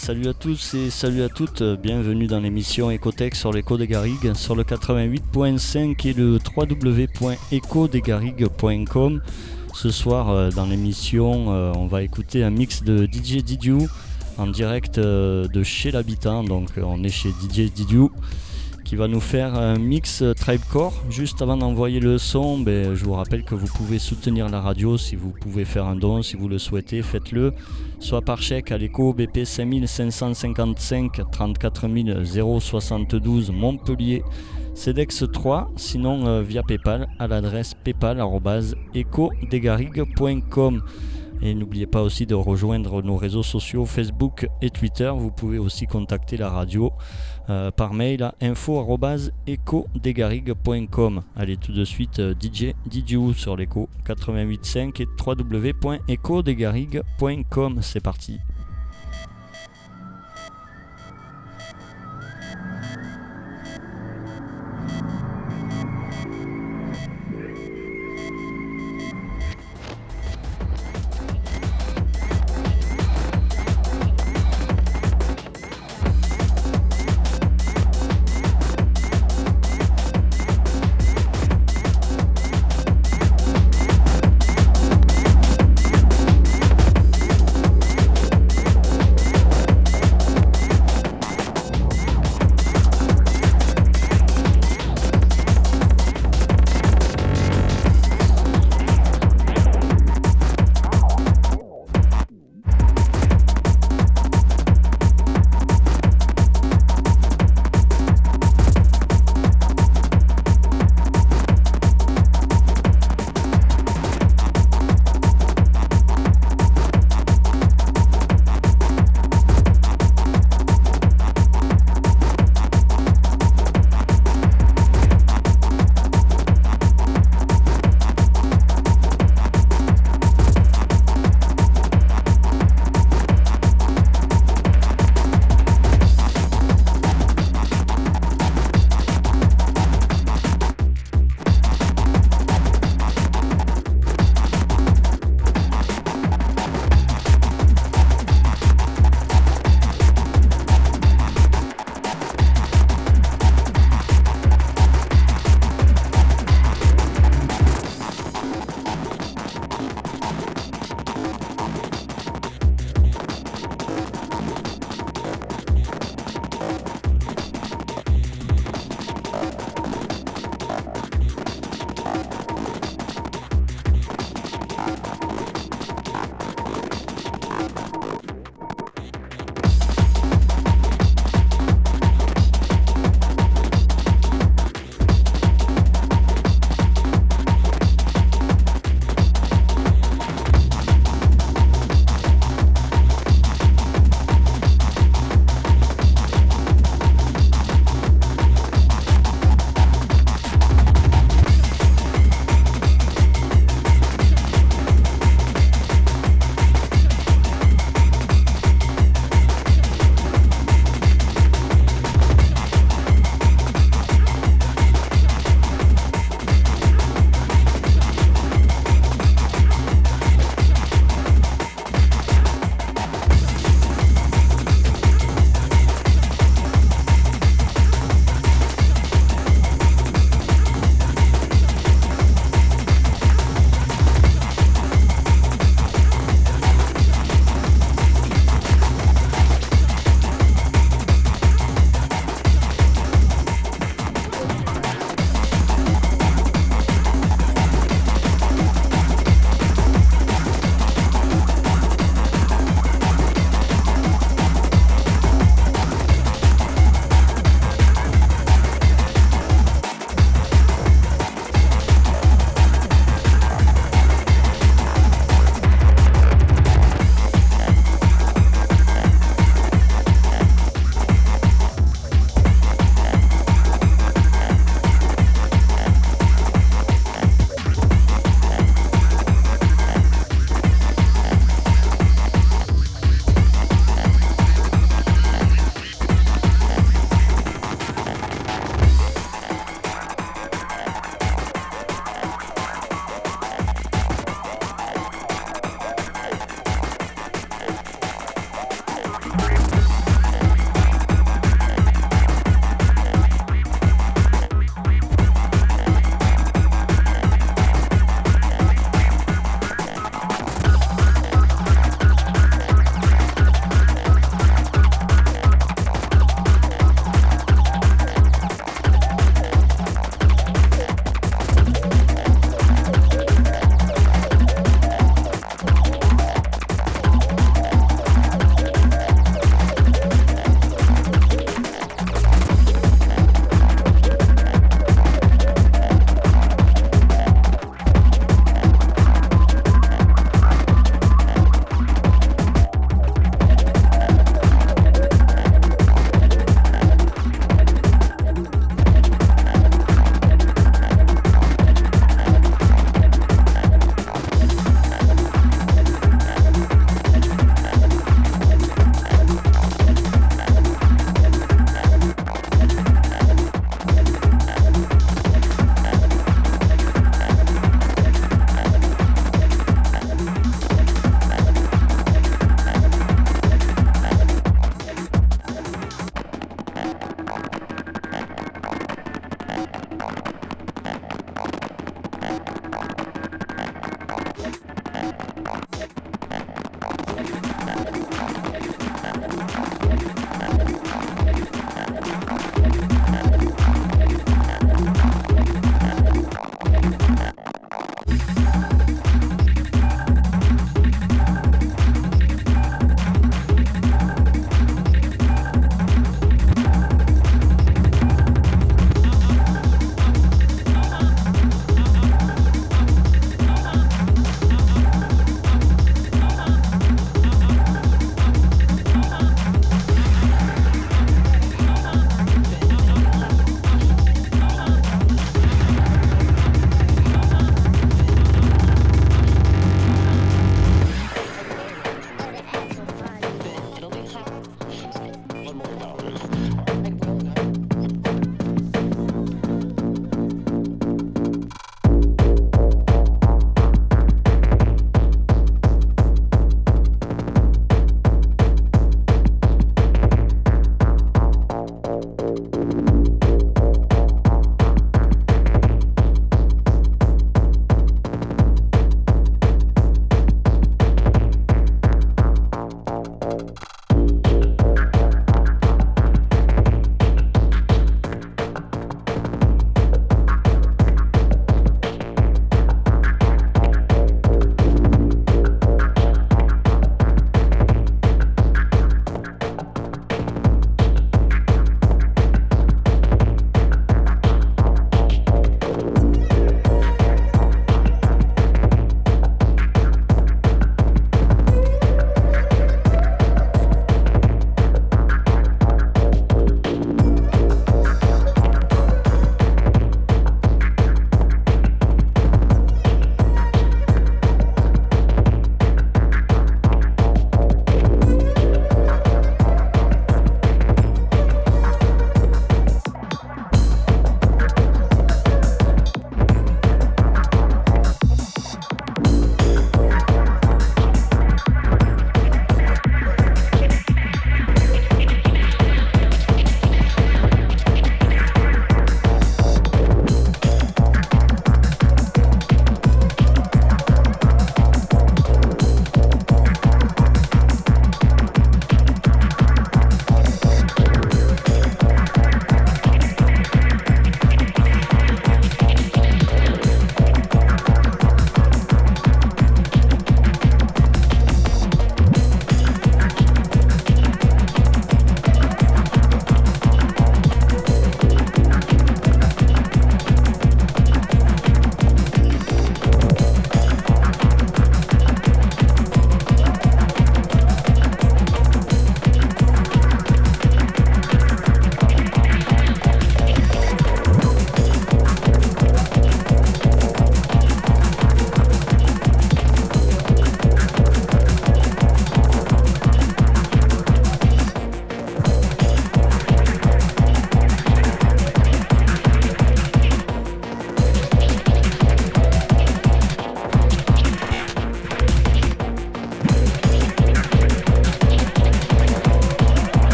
salut à tous et salut à toutes, bienvenue dans l'émission Ecotech sur l'écho des Garrigues sur le 88.5 et le www.ecodesgarrigues.com. Ce soir euh, dans l'émission euh, on va écouter un mix de DJ Didiou en direct euh, de chez l'habitant, donc on est chez DJ Didiou qui va nous faire un mix Tribecore. Juste avant d'envoyer le son, ben, je vous rappelle que vous pouvez soutenir la radio si vous pouvez faire un don, si vous le souhaitez, faites-le. Soit par chèque à l'écho BP 5555 34 072 Montpellier CEDEX 3, sinon euh, via PayPal à l'adresse paypal.ecodegarigue.com. Et n'oubliez pas aussi de rejoindre nos réseaux sociaux Facebook et Twitter. Vous pouvez aussi contacter la radio euh, par mail à info.ecodegarigue.com. Allez tout de suite euh, DJ Didiou sur l'écho 88.5 et www.ecodegarigue.com. C'est parti.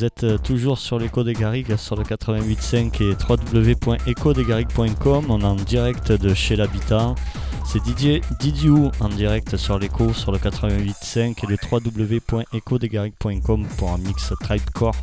vous êtes euh, toujours sur l'écho des Garrigues sur le 88.5 et www.ecodesgarrigues.com. On est en direct de chez l'habitat. C'est Didier Didiou en direct sur l'écho sur le 88.5 et le www.ecodesgarrigues.com pour un mix Tribecore.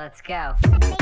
Let's go.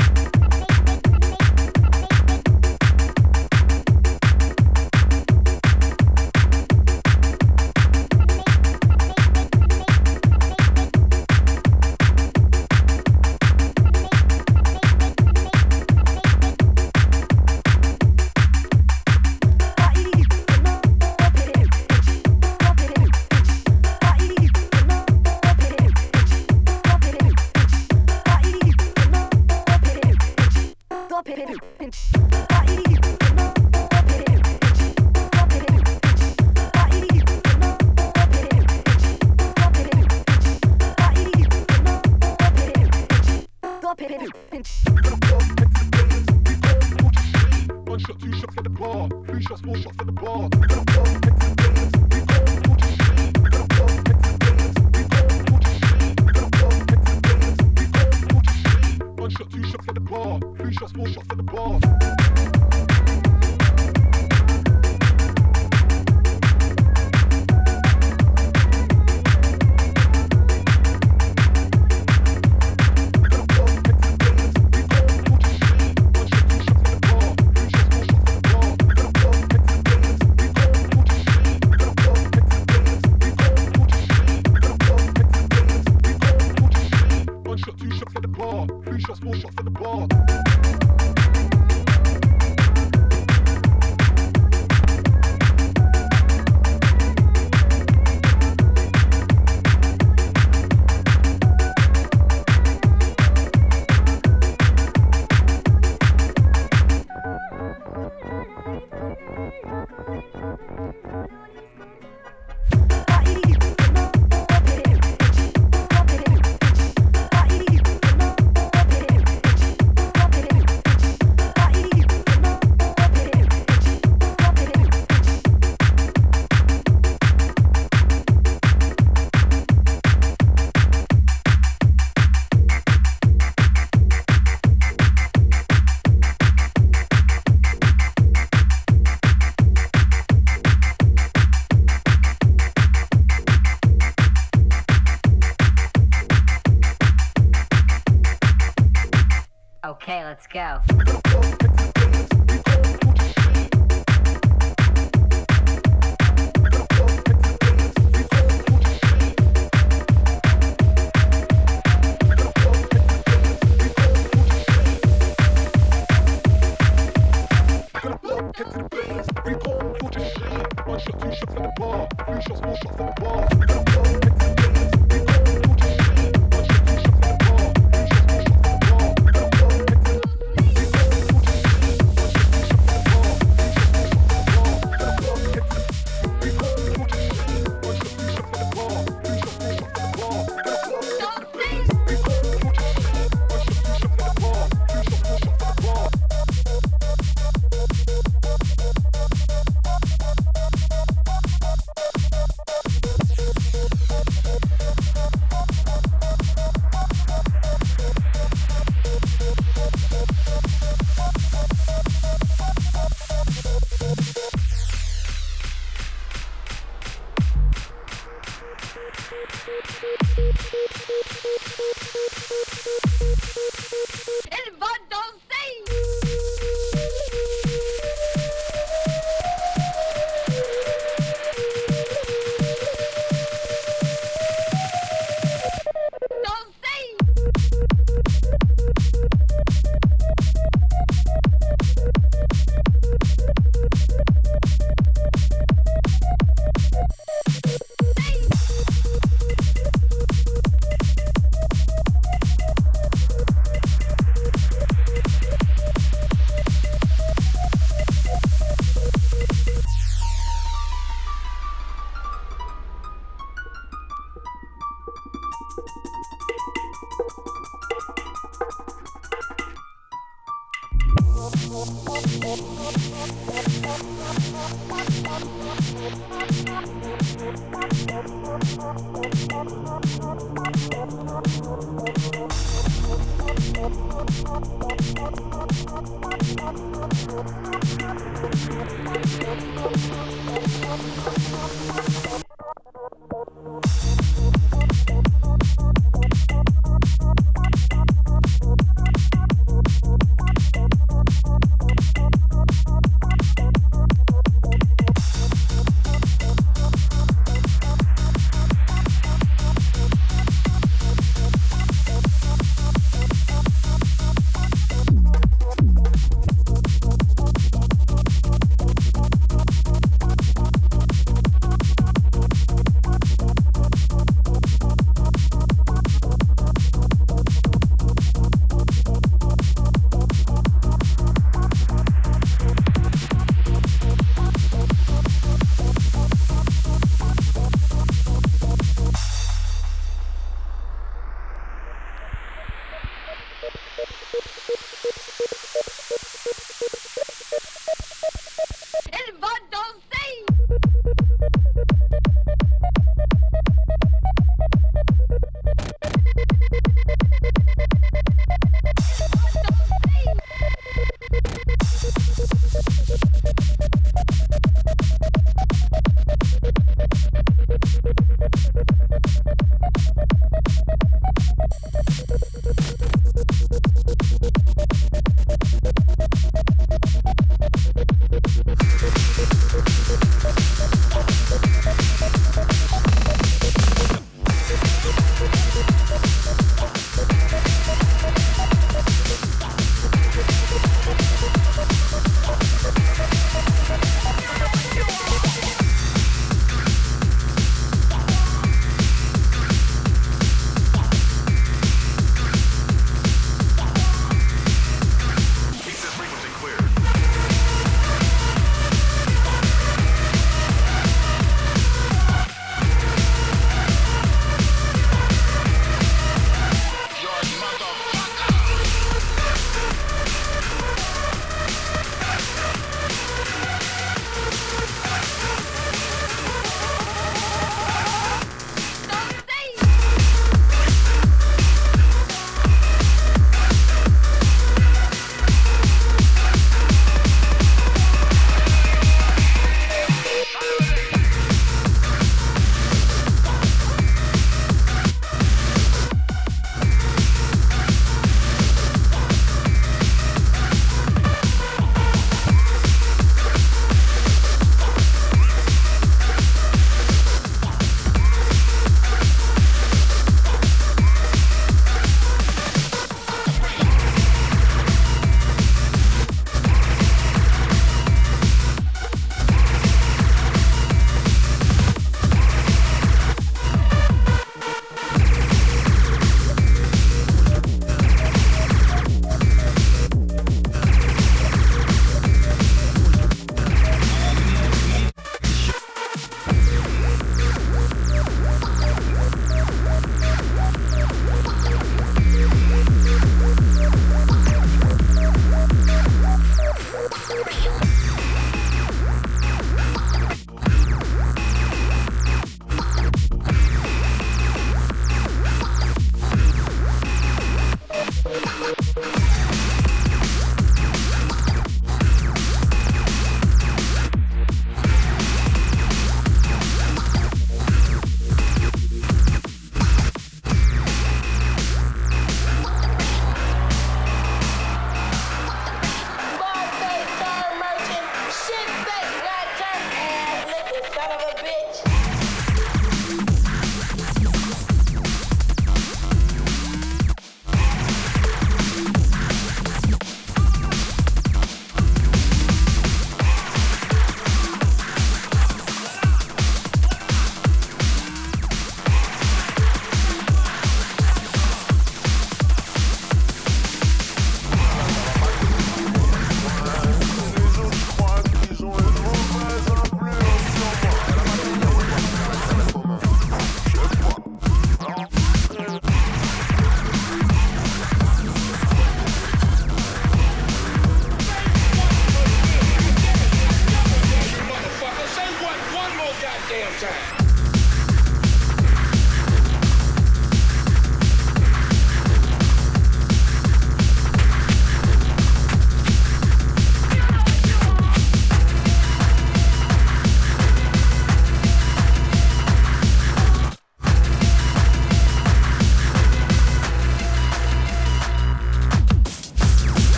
go.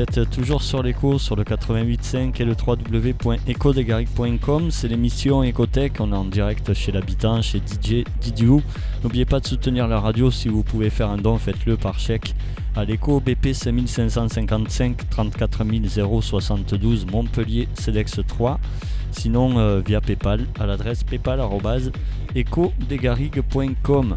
Vous êtes toujours sur l'écho sur le 88.5 et le www.ecodegaric.com. C'est l'émission Ecotech. On est en direct chez l'habitant, chez DJ Didiou. N'oubliez pas de soutenir la radio. Si vous pouvez faire un don, faites-le par chèque à l'écho BP 5555 34 072 Montpellier CEDEX 3. Sinon euh, via PayPal à l'adresse paypal.ecodegaric.com.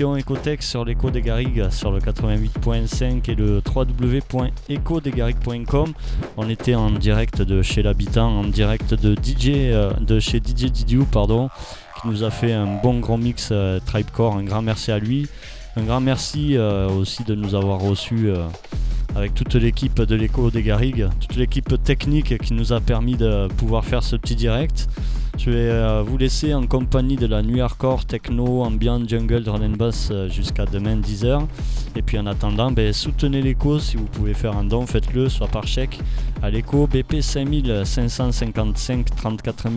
l'émission Ecotech sur l'écho des Garrigues sur le 88.5 et le www.ecodesgarrigues.com. On était en direct de chez l'habitant, en direct de DJ, euh, de chez DJ Didiou, pardon, qui nous a fait un bon grand mix euh, Tribecore. Un grand merci à lui. Un grand merci euh, aussi de nous avoir reçus avec toute l'équipe de l'écho des Garrigues, toute l'équipe technique qui nous a permis de pouvoir faire ce petit direct. Je vais euh, vous laisser en compagnie de la nuit hardcore, techno, ambiant, jungle, drum and bass euh, jusqu'à demain 10h. Et puis en attendant, ben, soutenez l'écho si vous pouvez faire un don, faites-le, soit par chèque à l'écho BP 5555 34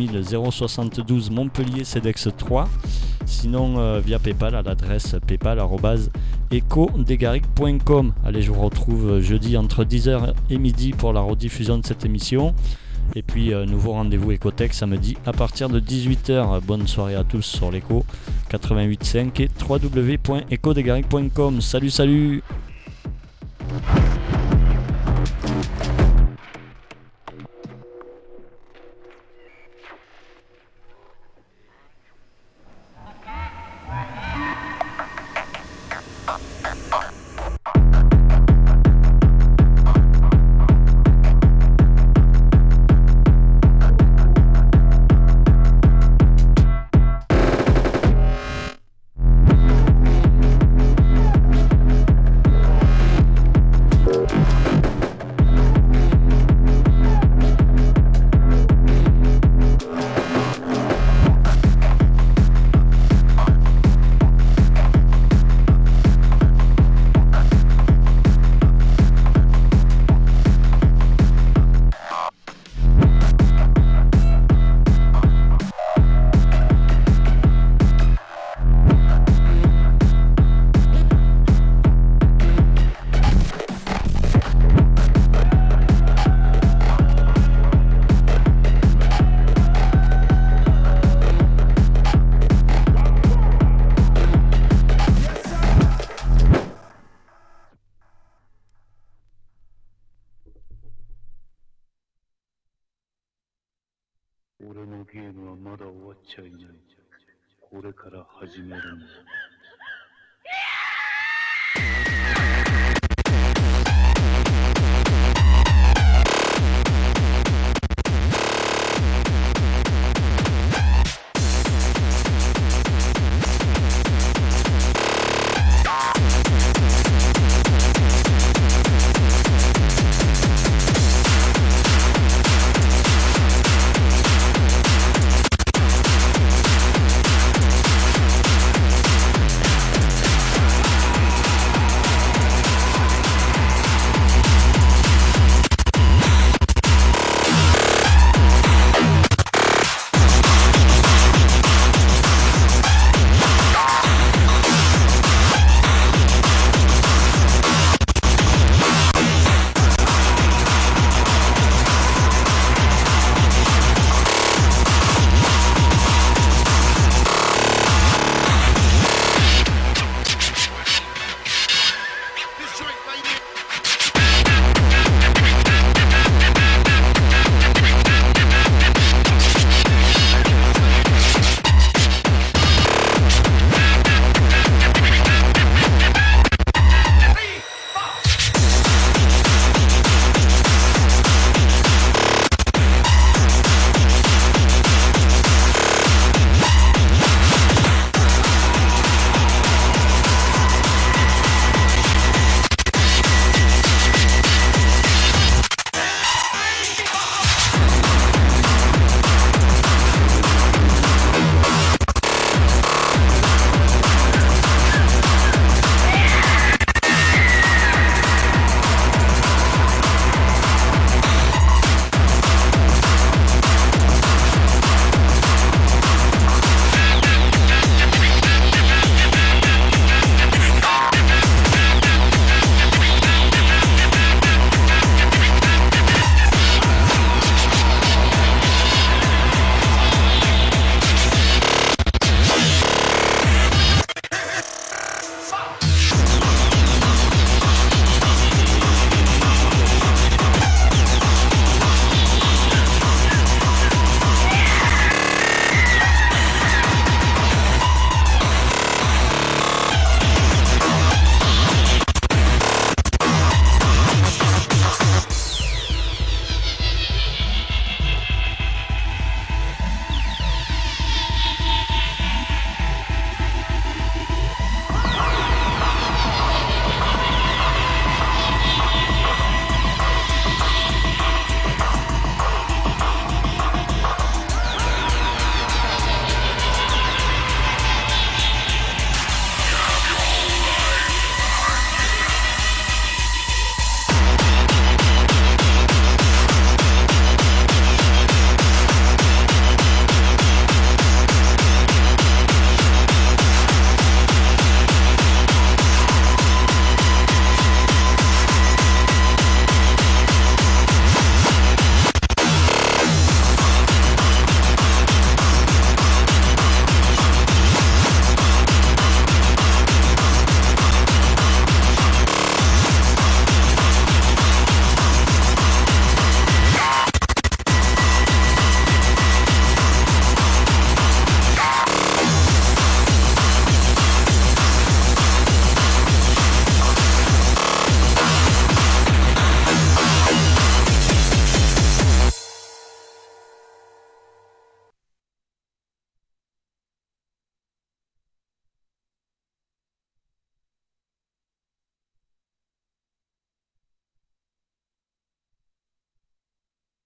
072 Montpellier CEDEX 3. Sinon euh, via PayPal à l'adresse paypal.ecodegaric.com. Allez, je vous retrouve jeudi entre 10h et midi pour la rediffusion de cette émission. Et puis, euh, nouveau rendez-vous Ecotech samedi à partir de 18h. Bonne soirée à tous sur l'écho 88.5 et www.ecodegaric.com. Salut, salut! "これから始めるんだ。